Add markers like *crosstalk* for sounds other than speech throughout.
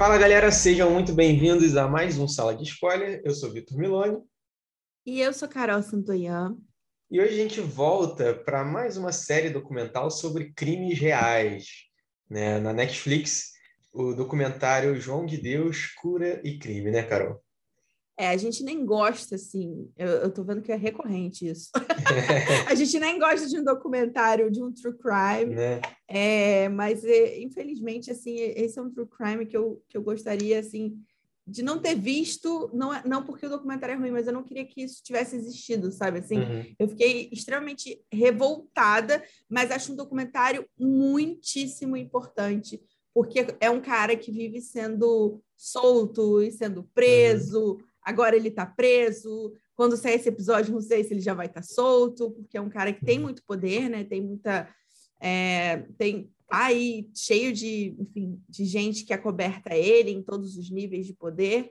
Fala galera, sejam muito bem-vindos a mais um Sala de Spoiler. Eu sou Vitor Miloni. E eu sou Carol Santoyan. E hoje a gente volta para mais uma série documental sobre crimes reais. Né? Na Netflix, o documentário João de Deus, Cura e Crime, né, Carol? É, a gente nem gosta, assim, eu, eu tô vendo que é recorrente isso. *laughs* *laughs* a gente nem gosta de um documentário, de um true crime, né? é, mas é, infelizmente, assim, esse é um true crime que eu, que eu gostaria, assim, de não ter visto, não, é, não porque o documentário é ruim, mas eu não queria que isso tivesse existido, sabe? Assim, Uhum. eu fiquei extremamente revoltada, mas acho um documentário muitíssimo importante, porque é um cara que vive sendo solto e sendo preso. Agora ele está preso. Quando sair esse episódio, não sei se ele já vai estar solto, porque é um cara que tem Uhum. muito poder, né? Tem muita. é, tem tá aí cheio de, enfim, de gente que acoberta ele em todos os níveis de poder.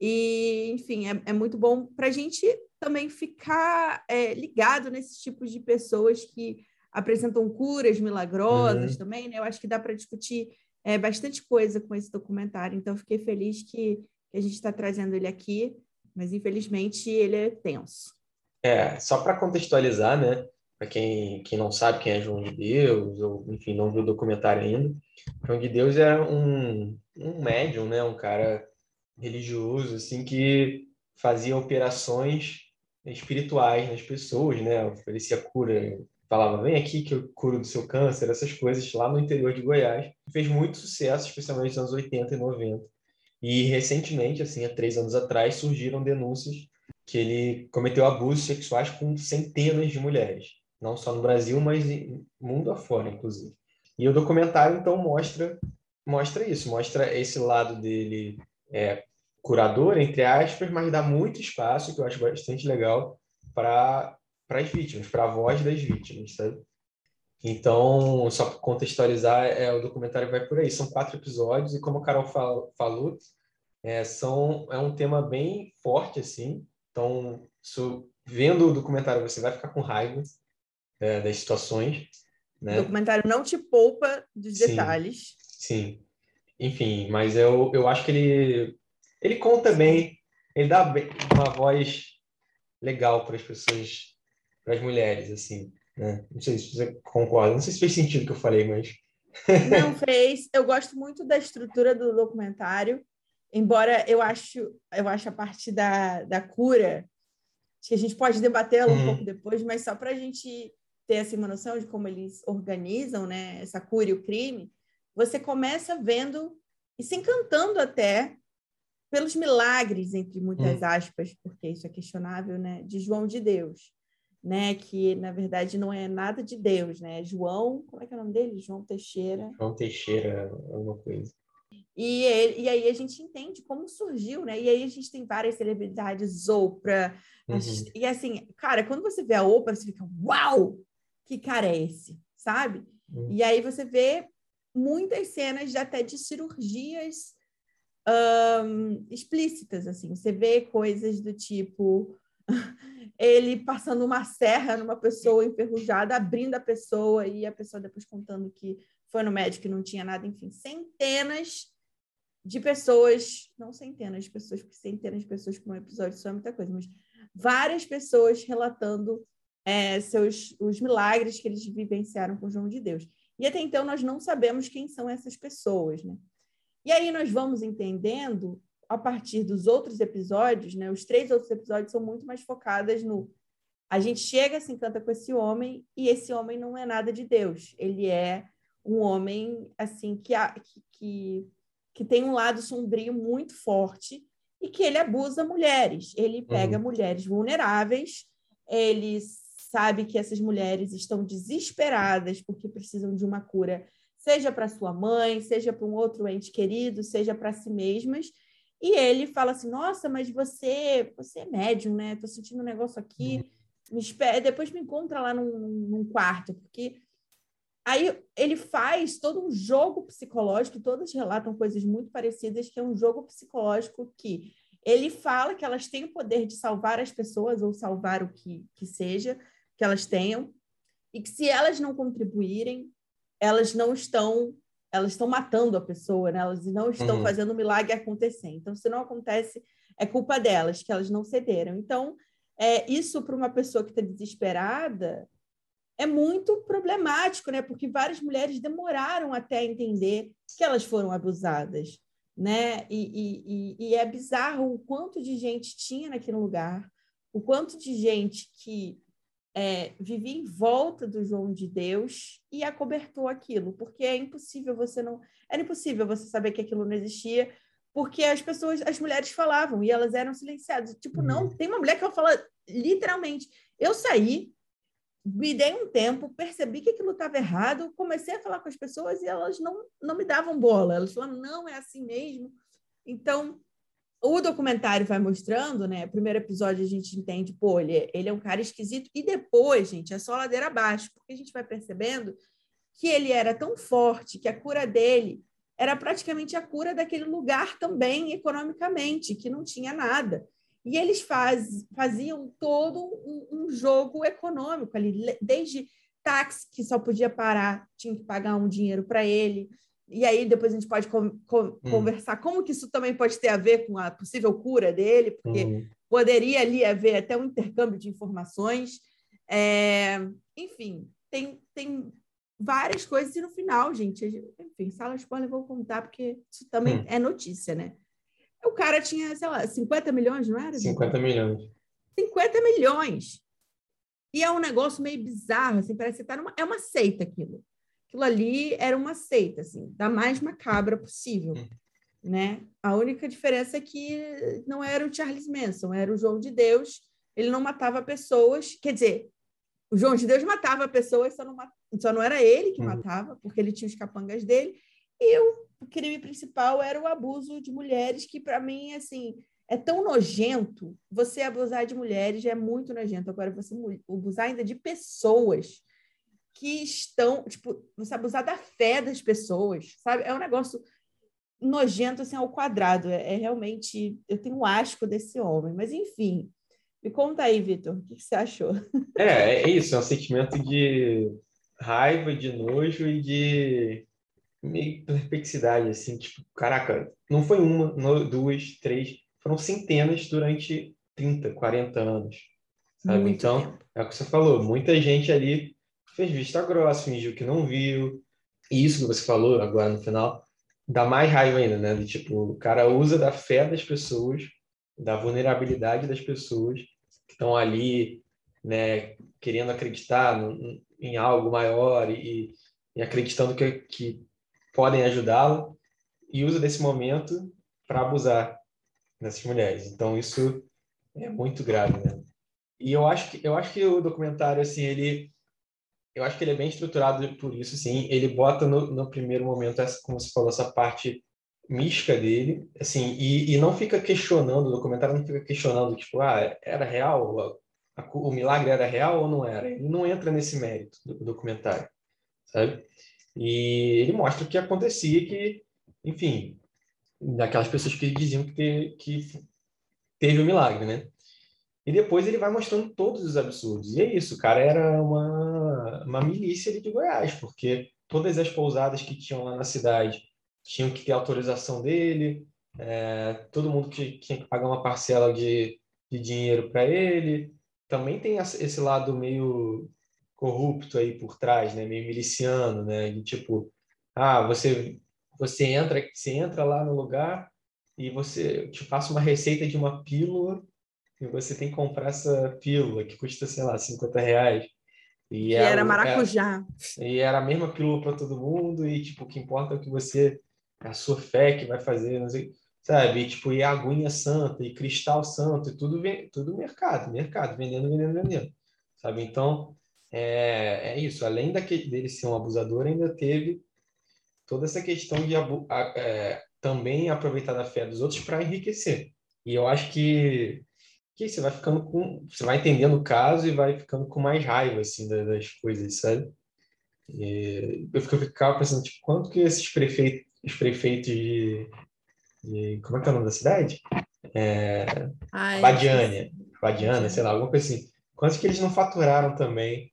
E, enfim, é, é muito bom para a gente também ficar é, ligado nesses tipos de pessoas que apresentam curas milagrosas Uhum. também, né? Eu acho que dá para discutir é, bastante coisa com esse documentário, então fiquei feliz que, que a gente está trazendo ele aqui, mas infelizmente ele é tenso. É, só para contextualizar, né? Para quem, quem não sabe quem é João de Deus, ou enfim, não viu o documentário ainda, João de Deus é um, um médium, né? Um cara religioso, assim, que fazia operações espirituais nas pessoas, né? Oferecia cura, falava, vem aqui que eu curo do seu câncer, essas coisas lá no interior de Goiás. Fez muito sucesso, especialmente nos anos 80 e 90. E recentemente, assim, há três anos atrás, surgiram denúncias que ele cometeu abusos sexuais com centenas de mulheres, não só no Brasil, mas mundo afora, inclusive. E o documentário então mostra mostra isso, mostra esse lado dele é, curador entre aspas, mas dá muito espaço que eu acho bastante legal para para as vítimas, para a voz das vítimas, sabe? Então, só para contextualizar, é, o documentário vai por aí. São quatro episódios e como a Carol fal- falou, é, são, é um tema bem forte, assim. Então, isso- vendo o documentário, você vai ficar com raiva é, das situações, O né? documentário não te poupa dos Sim. detalhes. Sim. Enfim, mas eu, eu acho que ele, ele conta bem, ele dá bem- uma voz legal para as pessoas, para as mulheres, assim, né? Não sei se você concorda, não sei se fez sentido o que eu falei, mas... Não fez. Eu gosto muito da estrutura do documentário, embora eu acho, eu acho a parte da, da cura, acho que a gente pode debatê-la um Uhum. pouco depois, mas só para a gente ter assim, uma noção de como eles organizam né, essa cura e o crime, você começa vendo e se encantando até pelos milagres, entre muitas aspas, porque isso é questionável, né, de João de Deus. Né, que na verdade não é nada de Deus, né? João, como é que é o nome dele? João Teixeira. João Teixeira, alguma coisa. E, ele- e aí a gente entende como surgiu, né? E aí a gente tem várias celebridades, Oprah. Uhum. gente- E assim, cara, quando você vê a Oprah, você fica, uau! Que cara é esse? Sabe? Uhum. E aí você vê muitas cenas de, até de cirurgias ahn, explícitas, assim. Você vê coisas do tipo *laughs* ele passando uma serra numa pessoa enferrujada, abrindo a pessoa e a pessoa depois contando que foi no médico e não tinha nada, enfim, centenas de pessoas, não centenas de pessoas, porque centenas de pessoas com um episódio só é muita coisa, mas várias pessoas relatando é, seus os milagres que eles vivenciaram com João de Deus. E até então nós não sabemos quem são essas pessoas, né? E aí nós vamos entendendo a partir dos outros episódios, né? Os três outros episódios são muito mais focadas no a gente chega, se encanta com esse homem e esse homem não é nada de Deus. Ele é um homem assim que, que, que, que tem um lado sombrio muito forte e que ele abusa mulheres. Ele pega Uhum. mulheres vulneráveis, ele sabe que essas mulheres estão desesperadas porque precisam de uma cura, seja para sua mãe, seja para um outro ente querido, seja para si mesmas. E ele fala assim: Nossa, mas você, você é médium, né? Tô sentindo um negócio aqui. Me espera, depois me encontra lá num, num quarto, porque aí ele faz todo um jogo psicológico, todas relatam coisas muito parecidas, que é um jogo psicológico que ele fala que elas têm o poder de salvar as pessoas ou salvar o que, que seja que elas tenham, e que se elas não contribuírem, elas não estão elas estão matando a pessoa, né? Elas não estão uhum. fazendo o milagre acontecer. Então, se não acontece, é culpa delas, que elas não cederam. Então, é, isso para uma pessoa que está desesperada é muito problemático, né? Porque várias mulheres demoraram até entender que elas foram abusadas, né? E, e, e é bizarro o quanto de gente tinha naquele lugar, o quanto de gente que é, vivia em volta do João de Deus e acobertou aquilo, porque é impossível você não. Era impossível você saber que aquilo não existia, porque as pessoas, as mulheres falavam e elas eram silenciadas. Tipo, não, uhum. tem uma mulher que ela fala literalmente. Eu saí, me dei um tempo, percebi que aquilo estava errado, comecei a falar com as pessoas e elas não, não me davam bola. Elas falaram, não, é assim mesmo. Então, o documentário vai mostrando, né? Primeiro episódio a gente entende, pô, ele, ele é um cara esquisito, e depois, gente, é só ladeira abaixo, porque a gente vai percebendo que ele era tão forte que a cura dele era praticamente a cura daquele lugar também economicamente, que não tinha nada. E eles faz, faziam todo um, um jogo econômico ali, desde táxi que só podia parar, tinha que pagar um dinheiro para ele, e aí depois a gente pode com, com, hum. conversar como que isso também pode ter a ver com a possível cura dele, porque hum. poderia ali haver até um intercâmbio de informações. É, enfim, tem, tem várias coisas e no final, gente, enfim, sala spoiler vou contar porque isso também hum. é notícia, né? O cara tinha, sei lá, 50 milhões, não era? 50 milhões. 50 milhões. E é um negócio meio bizarro, assim, parece que tá numa, é uma seita aquilo aquilo ali era uma seita, assim, da mais macabra possível, uhum. né? A única diferença é que não era o Charles Manson, era o João de Deus. Ele não matava pessoas, quer dizer, o João de Deus matava pessoas, só não, só não era ele que uhum. matava, porque ele tinha os capangas dele. E o crime principal era o abuso de mulheres, que para mim, assim, é tão nojento. Você abusar de mulheres é muito nojento. Agora, você abusar ainda de pessoas que estão, tipo, você abusar da fé das pessoas, sabe? É um negócio nojento assim ao quadrado. É, é realmente, eu tenho um asco desse homem, mas enfim. Me conta aí, Vitor, o que, que você achou? É, é isso, é um sentimento de raiva, de nojo e de meio perplexidade, assim, tipo, caraca, não foi uma, duas, três, foram centenas durante 30, 40 anos, sabe? Muito então, tempo. é o que você falou, muita gente ali fez vista grossa, fingiu que não viu. E isso que você falou agora no final dá mais raiva ainda, né? De, tipo, o cara usa da fé das pessoas, da vulnerabilidade das pessoas que estão ali, né, querendo acreditar no, em algo maior e, e acreditando que, que podem ajudá-lo e usa desse momento para abusar dessas mulheres. Então isso é muito grave, né? E eu acho que eu acho que o documentário assim ele eu acho que ele é bem estruturado por isso, sim. Ele bota no, no primeiro momento, essa, como você falou, essa parte mística dele, assim, e, e não fica questionando, o documentário não fica questionando, tipo, ah, era real? A, a, o milagre era real ou não era? Ele não entra nesse mérito do, do documentário, sabe? E ele mostra o que acontecia, que, enfim, daquelas pessoas que diziam que, te, que teve o um milagre, né? E depois ele vai mostrando todos os absurdos. E é isso, o cara era uma, uma milícia ali de Goiás, porque todas as pousadas que tinham lá na cidade tinham que ter autorização dele, é, todo mundo que tinha que pagar uma parcela de, de dinheiro para ele. Também tem esse lado meio corrupto aí por trás, né? meio miliciano, né? De tipo, ah, você você entra, você entra lá no lugar e você te passa uma receita de uma pílula e você tem que comprar essa pílula que custa, sei lá, 50 reais. E é, era maracujá. É, e era a mesma pílula para todo mundo, e tipo, o que importa é o que você, a sua fé que vai fazer, não sei, sabe? E, tipo, e aguinha santa, e cristal santo, e tudo, tudo mercado, mercado, vendendo, vendendo, vendendo, sabe? Então, é, é isso. Além daquele, dele ser um abusador, ainda teve toda essa questão de é, também aproveitar da fé dos outros para enriquecer. E eu acho que que você vai ficando com, você vai entendendo o caso e vai ficando com mais raiva assim das coisas, sabe? E eu ficava pensando tipo quanto que esses prefeitos, os prefeitos de, de como é que é o nome da cidade? É, Ai, Badiânia, Badiana, sei lá, alguma coisa assim. Quantos que eles não faturaram também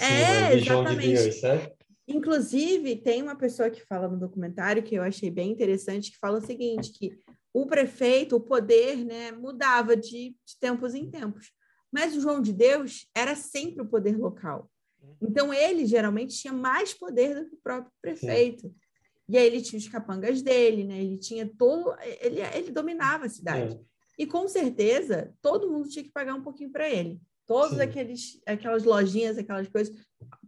é, João de Deus? Inclusive, tem uma pessoa que fala no documentário que eu achei bem interessante, que fala o seguinte, que o prefeito, o poder, né, mudava de, de tempos em tempos. Mas o João de Deus era sempre o poder local. Então, ele geralmente tinha mais poder do que o próprio prefeito. Sim. E aí ele tinha os capangas dele, né? Ele tinha todo. Ele, ele dominava a cidade. E com certeza, todo mundo tinha que pagar um pouquinho para ele. Todos aqueles, aquelas lojinhas, aquelas coisas,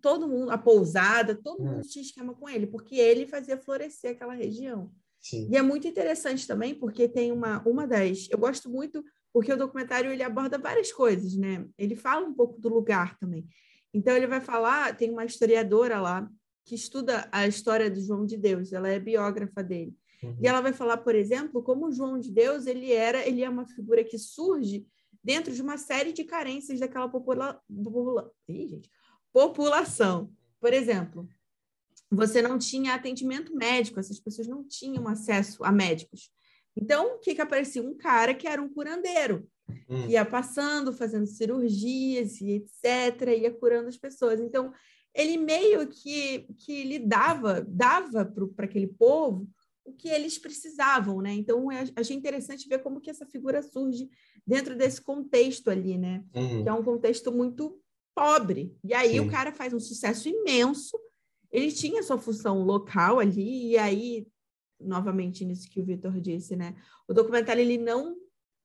todo mundo, a pousada, todo mundo tinha esquema com ele, porque ele fazia florescer aquela região. Sim. E é muito interessante também, porque tem uma, uma das. Eu gosto muito, porque o documentário ele aborda várias coisas, né? Ele fala um pouco do lugar também. Então, ele vai falar, tem uma historiadora lá que estuda a história do João de Deus, ela é biógrafa dele. Uhum. E ela vai falar, por exemplo, como o João de Deus, ele era, ele é uma figura que surge dentro de uma série de carências daquela popula... Popula... Ih, gente. população. Por exemplo, você não tinha atendimento médico, essas pessoas não tinham acesso a médicos. Então, o que, que aparecia? Um cara que era um curandeiro. Hum. Ia passando, fazendo cirurgias e etc., ia curando as pessoas. Então, ele meio que, que lhe dava, dava para aquele povo o que eles precisavam, né? Então, eu achei interessante ver como que essa figura surge dentro desse contexto ali, né? Uhum. Que é um contexto muito pobre. E aí Sim. o cara faz um sucesso imenso. Ele tinha sua função local ali, e aí, novamente, nisso que o Vitor disse, né? O documentário, ele não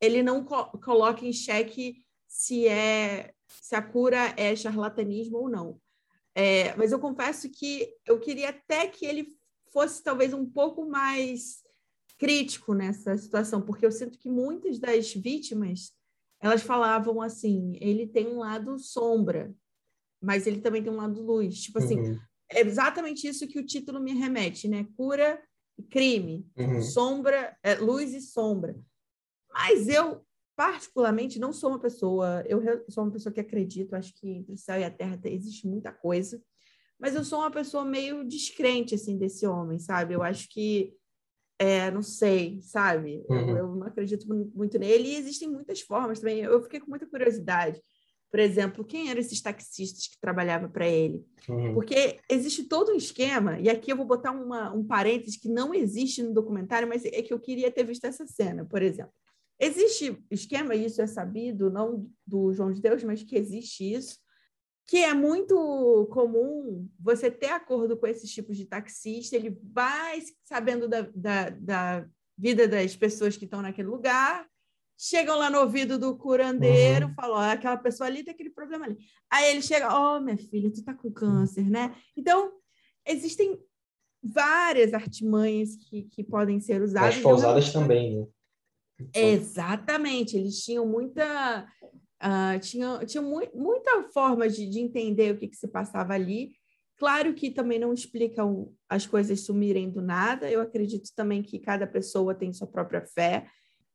ele não co coloca em xeque se é se a cura é charlatanismo ou não. É, mas eu confesso que eu queria até que ele fosse talvez um pouco mais crítico nessa situação, porque eu sinto que muitas das vítimas elas falavam assim, ele tem um lado sombra, mas ele também tem um lado luz. Tipo assim, uhum. é exatamente isso que o título me remete, né? Cura e crime, uhum. sombra, é, luz e sombra. Mas eu, particularmente, não sou uma pessoa, eu sou uma pessoa que acredito, acho que entre o céu e a terra existe muita coisa, mas eu sou uma pessoa meio descrente, assim, desse homem, sabe? Eu acho que, é, não sei, sabe? Uhum. Eu, eu, não acredito muito nele e existem muitas formas também. Eu fiquei com muita curiosidade. Por exemplo, quem eram esses taxistas que trabalhavam para ele? Uhum. Porque existe todo um esquema, e aqui eu vou botar uma, um parênteses que não existe no documentário, mas é que eu queria ter visto essa cena, por exemplo. Existe esquema, isso é sabido, não do João de Deus, mas que existe isso, que é muito comum você ter acordo com esses tipos de taxista, ele vai sabendo da, da, da vida das pessoas que estão naquele lugar, chegam lá no ouvido do curandeiro, uhum. falam, oh, aquela pessoa ali tem aquele problema ali. Aí ele chega, oh, minha filha, tu tá com câncer, né? Então, existem várias artimanhas que, que podem ser usadas. As pousadas também, né? Exatamente, eles tinham muita, uh, tinham, tinham mu muita forma de, de entender o que, que se passava ali. Claro que também não explicam as coisas sumirem do nada. Eu acredito também que cada pessoa tem sua própria fé.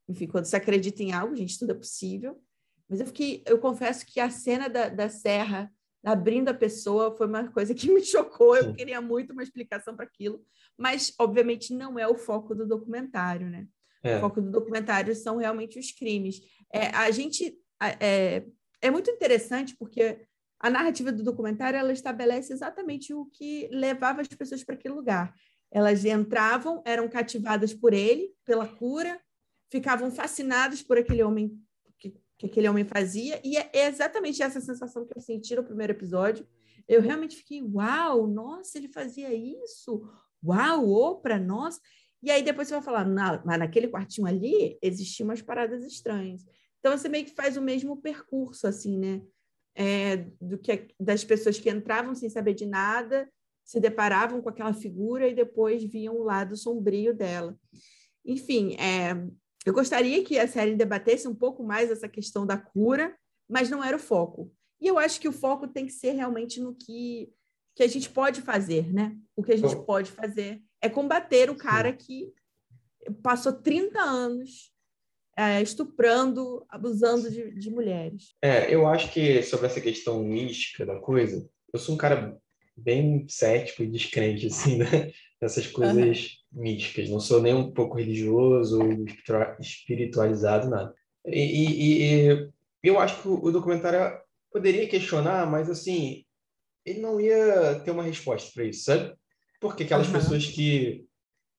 Enfim, quando se acredita em algo, gente, tudo é possível. Mas eu fiquei, eu confesso que a cena da, da serra abrindo a pessoa foi uma coisa que me chocou. Eu queria muito uma explicação para aquilo, mas obviamente não é o foco do documentário, né? É. O foco do documentário são realmente os crimes. É, a gente é, é muito interessante porque a narrativa do documentário ela estabelece exatamente o que levava as pessoas para aquele lugar. Elas entravam, eram cativadas por ele, pela cura, ficavam fascinadas por aquele homem que, que aquele homem fazia, e é exatamente essa sensação que eu senti no primeiro episódio. Eu realmente fiquei, uau, nossa, ele fazia isso, uau, para nós. E aí depois você vai falar, na, mas naquele quartinho ali existiam umas paradas estranhas. Então você meio que faz o mesmo percurso, assim, né? É, do que das pessoas que entravam sem saber de nada, se deparavam com aquela figura e depois viam o lado sombrio dela. Enfim, é, eu gostaria que a série debatesse um pouco mais essa questão da cura, mas não era o foco. E eu acho que o foco tem que ser realmente no que, que a gente pode fazer, né? O que a gente pode fazer é combater o cara que passou 30 anos é, estuprando, abusando de, de, mulheres. É, eu acho que sobre essa questão mística da coisa, eu sou um cara bem cético e descrente, assim, né? *laughs* Nessas coisas uhum. místicas. Não sou nem um pouco religioso ou espiritualizado, nada. E, e, e eu acho que o documentário poderia questionar, mas, assim, ele não ia ter uma resposta para isso, sabe? Porque aquelas uhum. pessoas que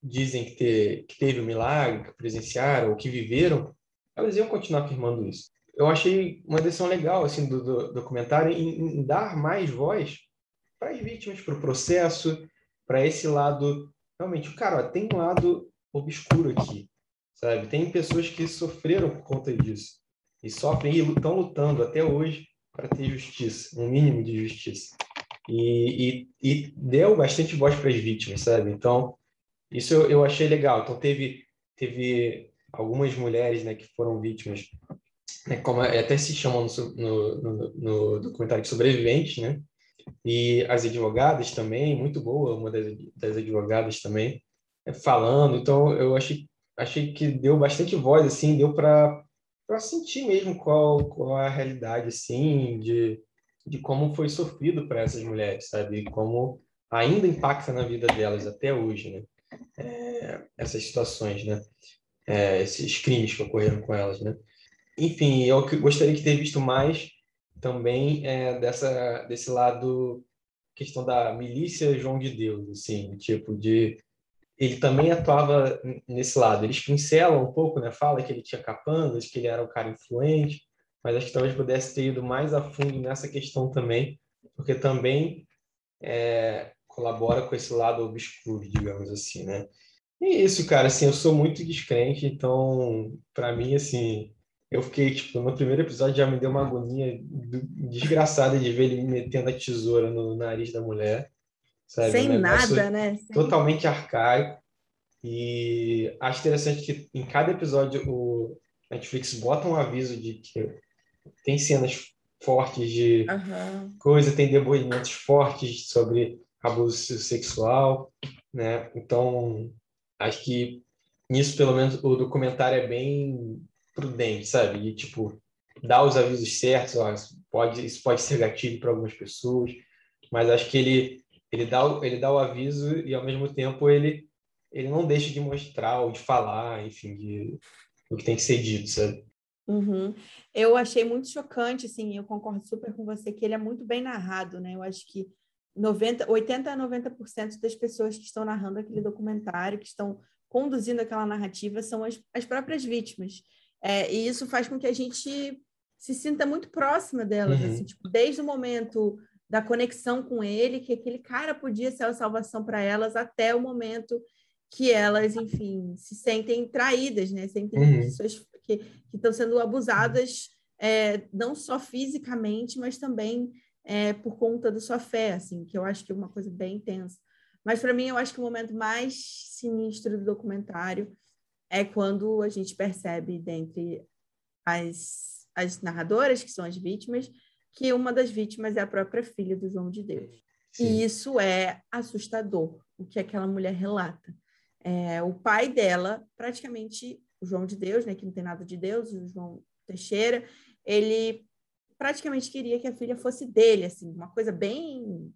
dizem que, ter, que teve um milagre, que presenciaram ou que viveram, elas iam continuar afirmando isso. Eu achei uma decisão legal assim do, do documentário em, em, dar mais voz para as vítimas, para o processo, para esse lado. Realmente, cara, ó, tem um lado obscuro aqui, sabe? Tem pessoas que sofreram por conta disso e sofrem e estão lutando até hoje para ter justiça, um mínimo de justiça. E, e, e deu bastante voz para as vítimas, sabe? Então, isso eu, eu achei legal. Então, teve, teve algumas mulheres né, que foram vítimas, né, como até se chamam no, no, no documentário de sobreviventes, né? E as advogadas também, muito boa, uma das, das advogadas também, é, falando. Então, eu achei, achei que deu bastante voz, assim, deu para sentir mesmo qual, qual é a realidade, assim, de, de como foi sofrido para essas mulheres, sabe? E como ainda impacta na vida delas até hoje, né? É, essas situações, né? É, esses crimes que ocorreram com elas, né? Enfim, eu gostaria de ter visto mais também é, dessa desse lado questão da milícia João de Deus, assim, tipo de ele também atuava nesse lado. Eles pincelam um pouco, né? Fala que ele tinha capangas, que ele era um cara influente, mas acho que talvez pudesse ter ido mais a fundo nessa questão também, porque também é, colabora com esse lado obscuro, digamos assim, né? E isso, cara, assim, eu sou muito descrente, então, para mim, assim, eu fiquei, tipo, no primeiro episódio já me deu uma agonia desgraçada de ver ele metendo a tesoura no nariz da mulher, sabe? Sem um nada, né? Totalmente arcaico. E acho interessante que em cada episódio o Netflix bota um aviso de que tem cenas fortes de uhum. coisa, tem depoimentos fortes sobre abuso sexual, né? Então, acho que nisso, pelo menos, o documentário é bem prudente, sabe? E, tipo, dá os avisos certos, ó, pode, isso pode ser gatilho para algumas pessoas, mas acho que ele, ele, dá, ele dá o aviso e, ao mesmo tempo, ele, ele não deixa de mostrar ou de falar, enfim, de, do que tem que ser dito, sabe? Uhum. Eu achei muito chocante, assim, eu concordo super com você, que ele é muito bem narrado, né? Eu acho que 90, 80 a 90% das pessoas que estão narrando aquele documentário, que estão conduzindo aquela narrativa, são as, as próprias vítimas. É, e isso faz com que a gente se sinta muito próxima delas, uhum. assim, tipo, desde o momento da conexão com ele, que aquele cara podia ser a salvação para elas, até o momento que elas, enfim, se sentem traídas, né? Sentem uhum. pessoas que, estão sendo abusadas é, não só fisicamente, mas também é, por conta da sua fé, assim, que eu acho que é uma coisa bem intensa. Mas para mim, eu acho que o momento mais sinistro do documentário é quando a gente percebe dentre as, as narradoras, que são as vítimas, que uma das vítimas é a própria filha do João de Deus. Sim. E isso é assustador, o que aquela mulher relata. É, o pai dela, praticamente, o João de Deus, né, que não tem nada de Deus, o João Teixeira, ele praticamente queria que a filha fosse dele, assim, uma coisa bem,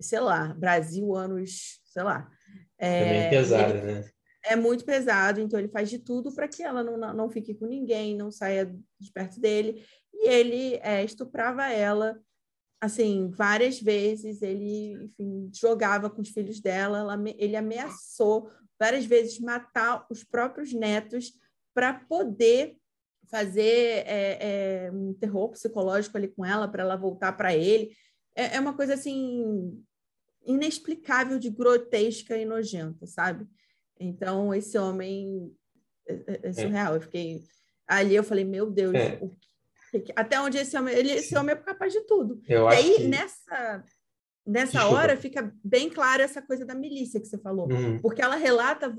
sei lá, Brasil anos, sei lá. É, é bem pesado, ele, né? É muito pesado, então ele faz de tudo para que ela não, não fique com ninguém, não saia de perto dele. E ele é, estuprava ela, assim, várias vezes. Ele, enfim, jogava com os filhos dela. Ela, ele ameaçou várias vezes matar os próprios netos para poder fazer é, é, um terror psicológico ali com ela para ela voltar para ele. É, é, uma coisa assim inexplicável de grotesca e nojenta, sabe? Então esse homem é, é, é surreal. Eu fiquei ali, eu falei, meu Deus, até onde esse homem, ele, esse homem é capaz de tudo. Eu e aí que... nessa nessa Desculpa. hora fica bem clara essa coisa da milícia que você falou, uhum. porque ela relata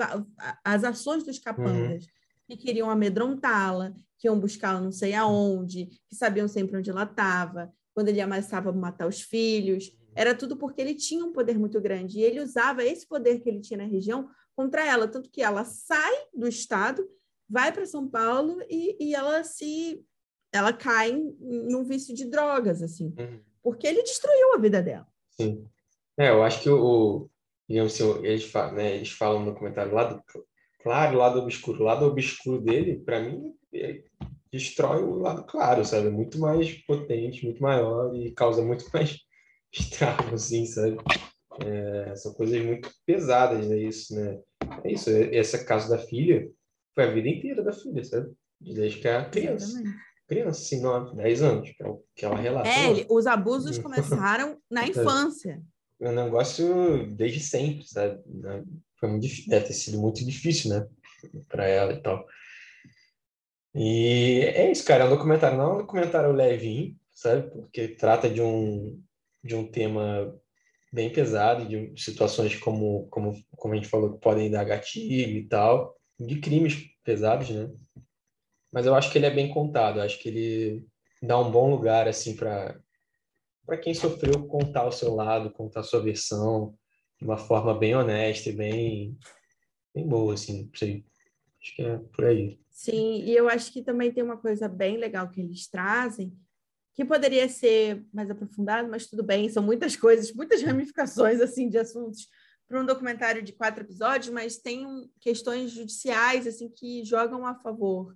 as ações dos capangas. Uhum que queriam amedrontá-la, que iam buscá-la não sei aonde, que sabiam sempre onde ela estava, quando ele ameaçava matar os filhos. Era tudo porque ele tinha um poder muito grande e ele usava esse poder que ele tinha na região contra ela, tanto que ela sai do estado, vai para São Paulo e, e, ela se ela cai num vício de drogas assim, uhum. porque ele destruiu a vida dela. Sim. É, eu acho que o, digamos assim, eles falam, né, eles falam no comentário lá do claro, o lado obscuro. O lado obscuro dele, para mim, é, destrói o lado claro, sabe? Muito mais potente, muito maior e causa muito *laughs* mais estrago, assim, sabe? É, são coisas muito pesadas, é isso, né? É isso, esse caso da filha foi a vida inteira da filha, sabe? Desde que era criança. Exatamente. Criança, assim, 9, 10 anos, que, é o que ela relata. É, ele, os abusos começaram na *laughs* infância. É um negócio desde sempre, sabe? Foi muito difícil, deve ter sido muito difícil, né? Para ela e tal. E é isso, cara. É um documentário, não é um documentário levinho, sabe? Porque trata de um, de um tema bem pesado, de situações como, como, como a gente falou, que podem dar gatilho e tal, de crimes pesados, né? Mas eu acho que ele é bem contado, acho que ele dá um bom lugar, assim, para para quem sofreu contar o seu lado, contar a sua versão de uma forma bem honesta e bem, bem boa, assim, sei. Acho que é por aí. Sim, e eu acho que também tem uma coisa bem legal que eles trazem, que poderia ser mais aprofundado, mas tudo bem, são muitas coisas, muitas ramificações assim de assuntos para um documentário de quatro episódios, mas tem questões judiciais assim que jogam a favor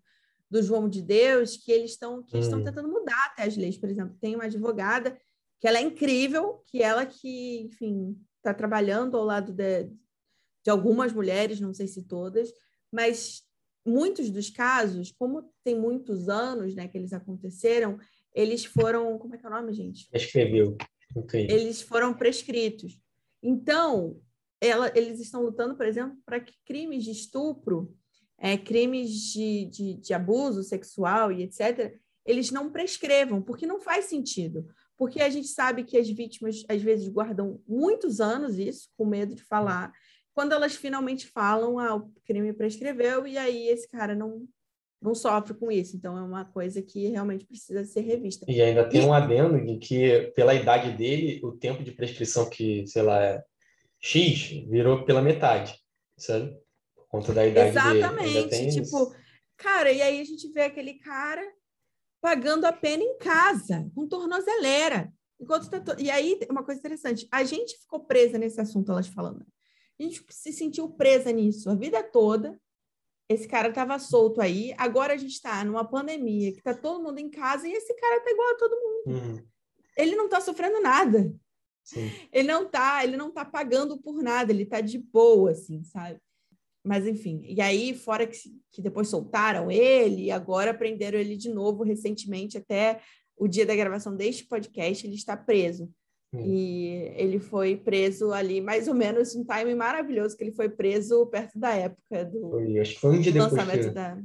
do João de Deus, que eles estão que hum. estão tentando mudar até as leis, por exemplo, tem uma advogada que ela é incrível, que ela que, enfim, está trabalhando ao lado de, de algumas mulheres, não sei se todas, mas muitos dos casos, como tem muitos anos, né, que eles aconteceram, eles foram. Como é que é o nome, gente? Escreveu. Okay. Eles foram prescritos. Então, ela, eles estão lutando, por exemplo, para que crimes de estupro, é, crimes de, de, de abuso sexual e etc., eles não prescrevam, porque não faz sentido. Porque a gente sabe que as vítimas, às vezes, guardam muitos anos isso, com medo de falar. Quando elas finalmente falam, ah, o crime prescreveu, e aí esse cara não, não sofre com isso. Então, é uma coisa que realmente precisa ser revista. E ainda tem e... um adendo de que, pela idade dele, o tempo de prescrição que, sei lá, é X, virou pela metade, sabe? Por conta da idade Exatamente. dele. Exatamente. Tipo, cara, e aí a gente vê aquele cara pagando a pena em casa, com tornozeleira. Enquanto tá to... E aí, uma coisa interessante, a gente ficou presa nesse assunto, elas falando. A gente se sentiu presa nisso a vida toda, esse cara estava solto aí. Agora a gente está numa pandemia, que está todo mundo em casa, e esse cara está igual a todo mundo. Uhum. Ele não está sofrendo nada. Sim. Ele não está, ele não tá pagando por nada, ele está de boa, assim, sabe? Mas enfim, e aí, fora que, que depois soltaram ele, agora prenderam ele de novo recentemente, até o dia da gravação deste podcast, ele está preso. E ele foi preso ali, mais ou menos, um time maravilhoso, que ele foi preso perto da época do, foi, acho que foi um dia lançamento da...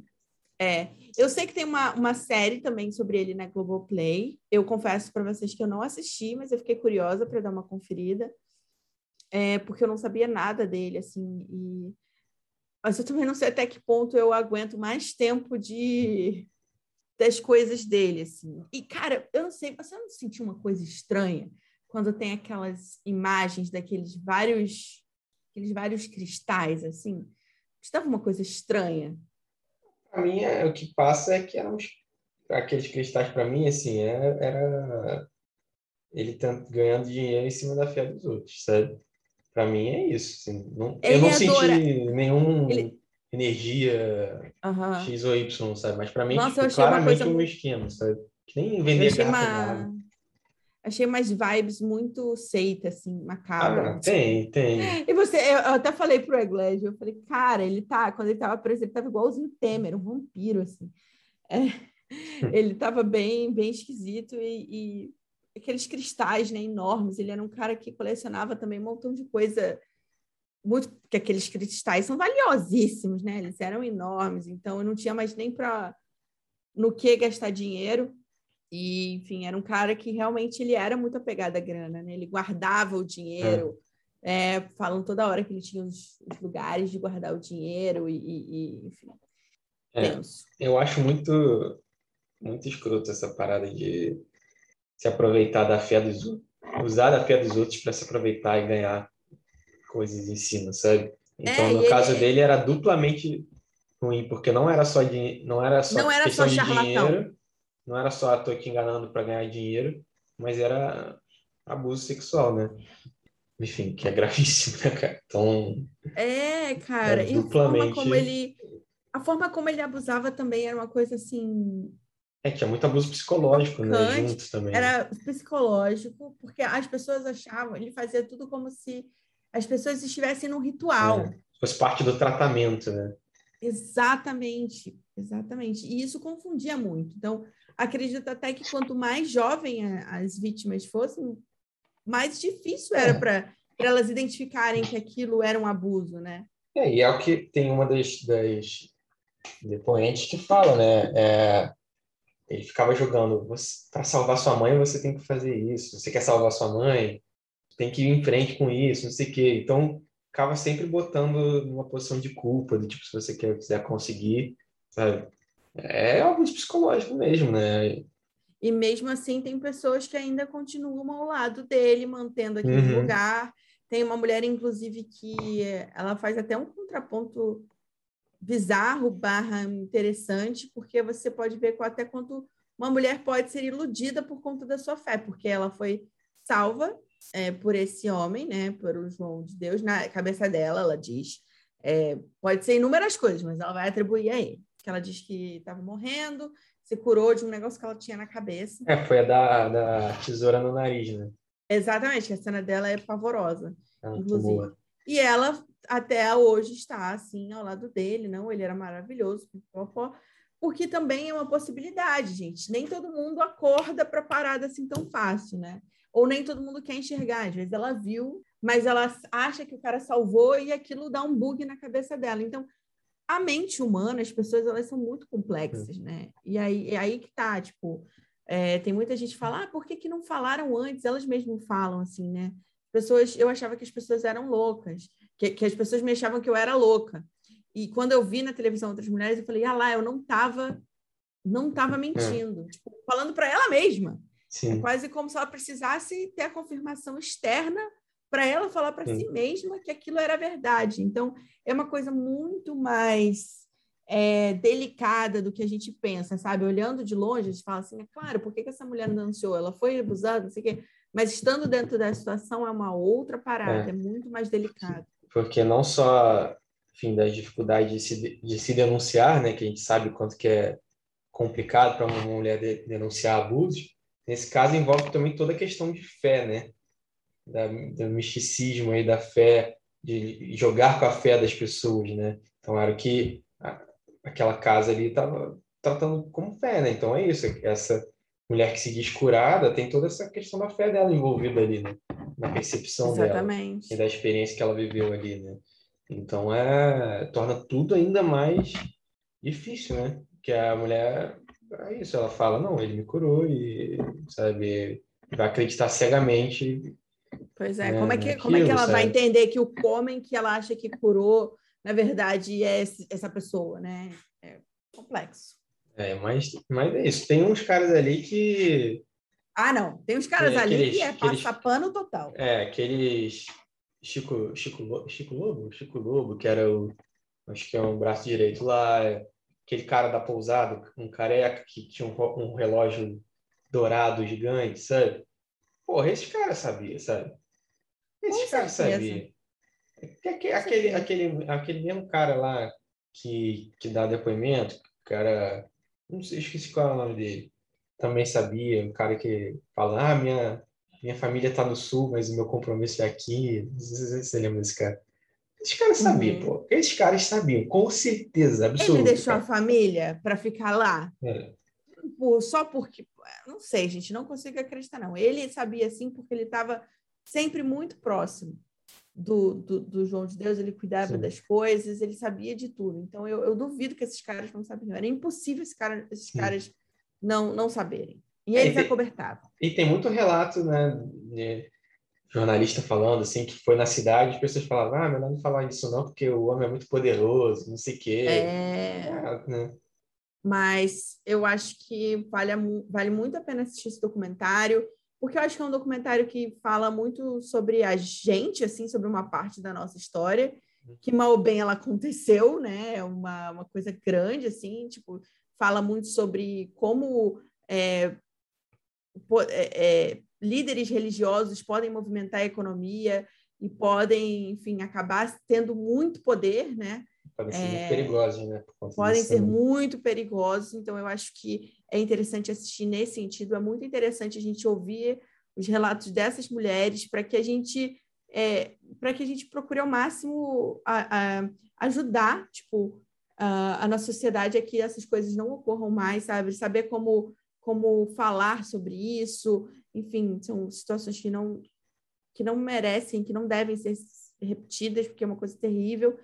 É, eu sei que tem uma, uma série também sobre ele na Globoplay. Eu confesso para vocês que eu não assisti, mas eu fiquei curiosa para dar uma conferida, é, porque eu não sabia nada dele, assim. E... Mas eu também não sei até que ponto eu aguento mais tempo de das coisas dele, assim. E, cara, eu não sei, você não sentiu uma coisa estranha? quando tem aquelas imagens daqueles vários aqueles vários cristais assim estava uma coisa estranha para mim é, o que passa é que eram aqueles cristais para mim assim era, é, era ele ganhando dinheiro em cima da fé dos outros sabe para mim é isso assim, não, eu não adora... senti nenhum ele... energia uhum. x ou y sabe mas para mim Nossa, tipo, claramente coisa... um esquema sabe que nem vender garrafa uma achei umas vibes muito seita, assim, macabra. Ah, tem, tem. E você, eu, até falei pro Egled, eu falei, cara, ele tá, quando ele tava preso, ele tava igualzinho Temer, um vampiro, assim. É, *laughs* ele tava bem, bem esquisito e, e, aqueles cristais, né, enormes, ele era um cara que colecionava também um montão de coisa muito, porque aqueles cristais são valiosíssimos, né, eles eram enormes, então eu não tinha mais nem para no que gastar dinheiro, e, enfim, era um cara que realmente ele era muito apegado à grana, né? Ele guardava o dinheiro, é. É, falam toda hora que ele tinha os, os lugares de guardar o dinheiro e, e enfim. É, eu acho muito, muito escroto essa parada de se aproveitar da fé dos outros, usar da fé dos outros para se aproveitar e ganhar coisas em cima, sabe? Então, é, no caso ele... dele, era duplamente ruim, porque não era só, de, não era só não era só de dinheiro, não era só estou aqui enganando para ganhar dinheiro, mas era abuso sexual, né? Enfim, que é gravíssimo, né, cara? Então. É, cara, é duplamente... e a forma como ele. A forma como ele abusava também era uma coisa assim É, tinha muito abuso psicológico, né? Junto também. Era psicológico, porque as pessoas achavam, ele fazia tudo como se as pessoas estivessem num ritual. É, fosse parte do tratamento, né? Exatamente, exatamente. E isso confundia muito. Então, acredito até que quanto mais jovem as vítimas fossem, mais difícil era é. para elas identificarem que aquilo era um abuso, né? É, e é o que tem uma das, das depoentes que fala, né? É, ele ficava jogando, para salvar sua mãe você tem que fazer isso. Você quer salvar sua mãe, tem que ir em frente com isso, não sei o quê. Então, ficava sempre botando numa posição de culpa, do tipo, se você quer, quiser conseguir, sabe? É algo psicológico mesmo, né? E mesmo assim, tem pessoas que ainda continuam ao lado dele, mantendo aquele uhum. lugar. Tem uma mulher, inclusive, que ela faz até um contraponto bizarro barra interessante, porque você pode ver até quanto uma mulher pode ser iludida por conta da sua fé, porque ela foi salva é, por esse homem, né, por o João de Deus, na cabeça dela, ela diz, é, pode ser inúmeras coisas, mas ela vai atribuir a ele, que ela diz que estava morrendo, se curou de um negócio que ela tinha na cabeça. É, foi a da, da tesoura no nariz, né? Exatamente, a cena dela é pavorosa, ah, inclusive. Boa. E ela até hoje está assim ao lado dele, não? Ele era maravilhoso, porque também é uma possibilidade, gente. Nem todo mundo acorda para parada assim tão fácil, né? Ou nem todo mundo quer enxergar. Às vezes ela viu, mas ela acha que o cara salvou e aquilo dá um bug na cabeça dela. Então, a mente humana, as pessoas, elas são muito complexas, né? E aí, é aí que tá, tipo, é, tem muita gente que fala, ah, por que, que não falaram antes? Elas mesmas falam, assim, né? pessoas, eu achava que as pessoas eram loucas, que, que as pessoas me achavam que eu era louca. E quando eu vi na televisão outras mulheres, eu falei, ah lá, eu não estava não tava mentindo, é. tipo, falando para ela mesma. Sim. É quase como se ela precisasse ter a confirmação externa para ela falar para si mesma que aquilo era verdade. Então, é uma coisa muito mais é, delicada do que a gente pensa, sabe? Olhando de longe, a gente fala assim, é claro, por que, que essa mulher não denunciou? Ela foi abusada, não sei o quê. Mas estando dentro da situação é uma outra parada, é, é muito mais delicado. Porque não só, enfim, das dificuldades de se, de se denunciar, né, que a gente sabe quanto que é complicado para uma mulher de, denunciar abusos, nesse caso envolve também toda a questão de fé, né, da, do misticismo aí da fé, de jogar com a fé das pessoas, né. Então era que a, aquela casa ali estava tratando como fé, né. Então é isso, essa mulher que se diz curada tem toda essa questão da fé dela envolvida ali, né? Na percepção Exatamente. dela e da experiência que ela viveu ali, né? Então é torna tudo ainda mais difícil, né? Que a mulher é isso, ela fala não, ele me curou e sabe vai acreditar cegamente. Pois é, né, como é que como é que ela sabe? vai entender que o homem que ela acha que curou na verdade é essa pessoa, né? É complexo. É, mas, mas é isso. Tem uns caras ali que. Ah, não. Tem uns caras ali aqueles, que é passa pano total. É, aqueles. Chico, Chico, Chico Lobo? Chico Lobo, que era o. Acho que é um braço direito lá. Aquele cara da pousada, um careca que tinha um, um relógio dourado gigante, sabe? Porra, esse cara sabia, sabe? Esse cara sabia. Aquele, aquele, aquele, aquele mesmo cara lá que, que dá depoimento, cara não sei, esqueci qual é o nome dele. Também sabia, um cara que fala, ah, minha, minha família está no sul, mas o meu compromisso é aqui. Você lembra desse cara. Esses caras sabiam, uhum. pô. Esses caras sabiam, com certeza, absoluta. Ele deixou cara. a família para ficar lá? É. Por, só porque. Não sei, gente, não consigo acreditar, não. Ele sabia sim, porque ele estava sempre muito próximo do, do, do, João de Deus, ele cuidava Sim. das coisas, ele sabia de tudo. Então, eu, eu duvido que esses caras não sabiam. Era impossível esse cara, esses Sim. caras não, não saberem. E eles é, acobertavam. E tem muito relato, né, de jornalista falando, assim, que foi na cidade, as pessoas falavam, ah, melhor não falar isso não, porque o homem é muito poderoso, não sei o quê. É... é né? Mas eu acho que vale, vale muito a pena assistir esse documentário porque eu acho que é um documentário que fala muito sobre a gente, assim, sobre uma parte da nossa história, que mal ou bem ela aconteceu, né? É uma, uma coisa grande, assim, tipo, fala muito sobre como é, é, é, líderes religiosos podem movimentar a economia e podem, enfim, acabar tendo muito poder, né? Podem ser muito é, perigosos, né? Podem ser muito perigosos, então eu acho que é interessante assistir nesse sentido, é muito interessante a gente ouvir os relatos dessas mulheres para que a gente é, para que a gente procure ao máximo a, a ajudar tipo a, a nossa sociedade a que essas coisas não ocorram mais, sabe? Saber como como falar sobre isso, enfim, são situações que não que não merecem, que não devem ser repetidas, porque é uma coisa terrível.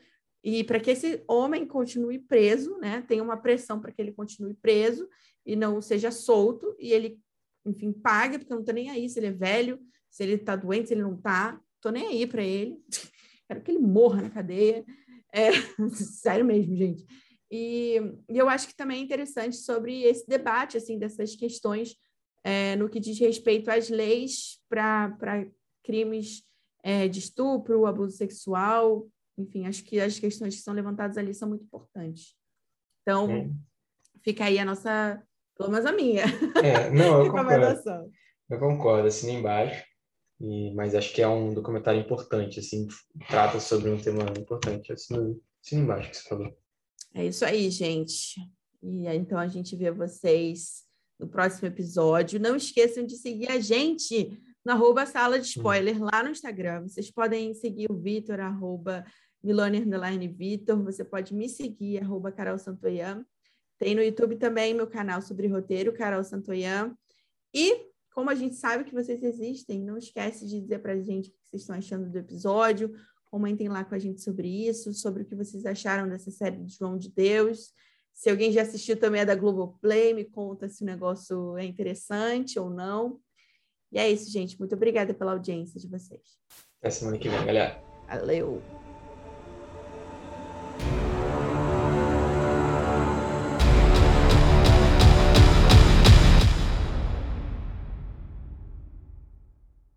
E para que esse homem continue preso, né, tem uma pressão para que ele continue preso e não seja solto, e ele, enfim, pague, porque eu não estou nem aí se ele é velho, se ele está doente, se ele não está, estou nem aí para ele. *laughs* Quero que ele morra na cadeia. É, *laughs* sério mesmo, gente. E, e, eu acho que também é interessante sobre esse debate, assim, dessas questões é, no que diz respeito às leis para crimes é, de estupro, abuso sexual, enfim, acho que as questões que são levantadas ali são muito importantes. Então, é. fica aí a nossa, pelo menos a minha. É, não, eu *laughs* concordo. eu concordo, assim embaixo. E, mas acho que é um documentário importante, assim, trata sobre um tema importante, assim, assim embaixo que você falou. É isso aí, gente. E então a gente vê vocês no próximo episódio. Não esqueçam de seguir a gente no arroba sala de spoiler lá no Instagram. Vocês podem seguir o Vitor, arroba Milone Vitor. Você pode me seguir, arroba Carol Santoyan. Tem no YouTube também meu canal sobre roteiro, Carol Santoyan. E como a gente sabe que vocês existem, não esquece de dizer para a gente o que vocês estão achando do episódio. Comentem lá com a gente sobre isso, sobre o que vocês acharam dessa série de João de Deus. Se alguém já assistiu também a da Globoplay, me conta se o negócio é interessante ou não. E é isso, gente. Muito obrigada pela audiência de vocês. Até semana que vem, galera. Valeu.